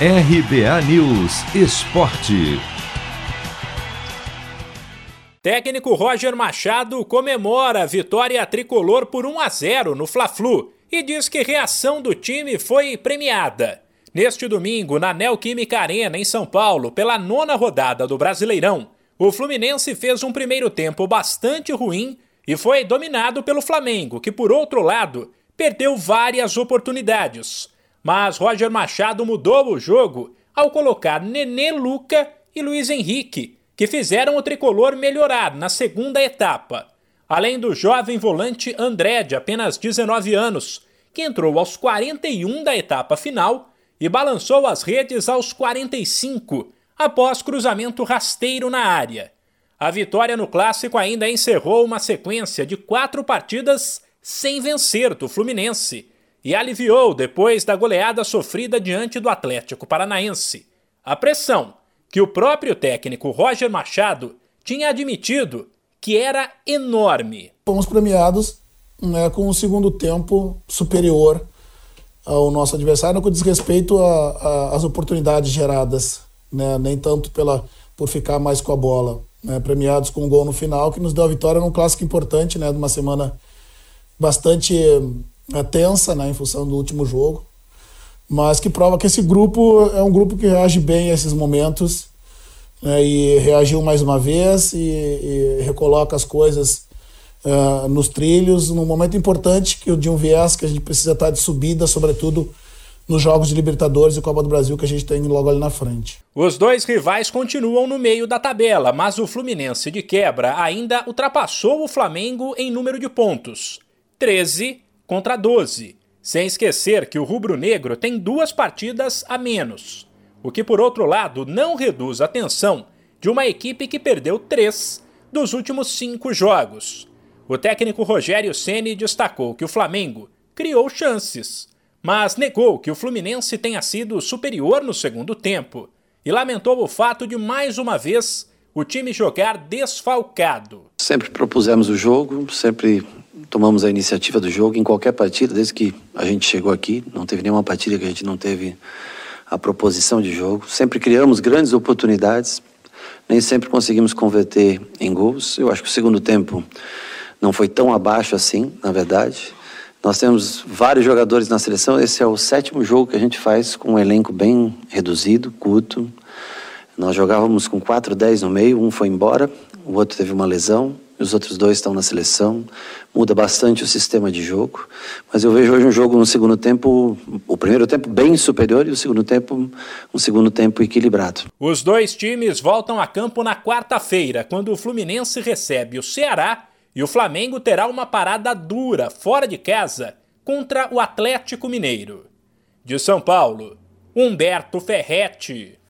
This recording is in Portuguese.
RBA News Esporte. Técnico Roger Machado comemora a vitória tricolor por 1 a 0 no Fla-Flu e diz que reação do time foi premiada. Neste domingo, na Neoquímica Arena, em São Paulo, pela nona rodada do Brasileirão, o Fluminense fez um primeiro tempo bastante ruim e foi dominado pelo Flamengo, que, por outro lado, perdeu várias oportunidades. Mas Roger Machado mudou o jogo ao colocar Nenê Luca e Luiz Henrique, que fizeram o tricolor melhorar na segunda etapa. Além do jovem volante André, de apenas 19 anos, que entrou aos 41 da etapa final e balançou as redes aos 45, após cruzamento rasteiro na área. A vitória no clássico ainda encerrou uma sequência de quatro partidas sem vencer do Fluminense e aliviou depois da goleada sofrida diante do Atlético Paranaense. A pressão que o próprio técnico Roger Machado tinha admitido que era enorme. Fomos premiados né, com um segundo tempo superior ao nosso adversário, com desrespeito às oportunidades geradas, né, nem tanto pela, por ficar mais com a bola. Né, premiados com um gol no final, que nos deu a vitória num clássico importante, né, de uma semana bastante tensa, né, em função do último jogo, mas que prova que esse grupo é um grupo que reage bem a esses momentos né, e reagiu mais uma vez e, e recoloca as coisas uh, nos trilhos num momento importante que o de um viés que a gente precisa estar de subida, sobretudo nos jogos de Libertadores e Copa do Brasil que a gente tem logo ali na frente. Os dois rivais continuam no meio da tabela, mas o Fluminense de quebra ainda ultrapassou o Flamengo em número de pontos. 13 contra 12, sem esquecer que o rubro-negro tem duas partidas a menos, o que, por outro lado, não reduz a tensão de uma equipe que perdeu três dos últimos cinco jogos. O técnico Rogério Ceni destacou que o Flamengo criou chances, mas negou que o Fluminense tenha sido superior no segundo tempo e lamentou o fato de mais uma vez o time jogar desfalcado. Sempre propusemos o jogo, sempre tomamos a iniciativa do jogo em qualquer partida, desde que a gente chegou aqui. Não teve nenhuma partida que a gente não teve a proposição de jogo. Sempre criamos grandes oportunidades, nem sempre conseguimos converter em gols. Eu acho que o segundo tempo não foi tão abaixo assim, na verdade. Nós temos vários jogadores na seleção. Esse é o sétimo jogo que a gente faz com um elenco bem reduzido, curto. Nós jogávamos com 4, 10 no meio, um foi embora, o outro teve uma lesão os outros dois estão na seleção, muda bastante o sistema de jogo, mas eu vejo hoje um jogo no segundo tempo, o primeiro tempo bem superior e o segundo tempo um segundo tempo equilibrado. Os dois times voltam a campo na quarta-feira, quando o Fluminense recebe o Ceará e o Flamengo terá uma parada dura fora de casa contra o Atlético Mineiro. De São Paulo, Humberto Ferretti.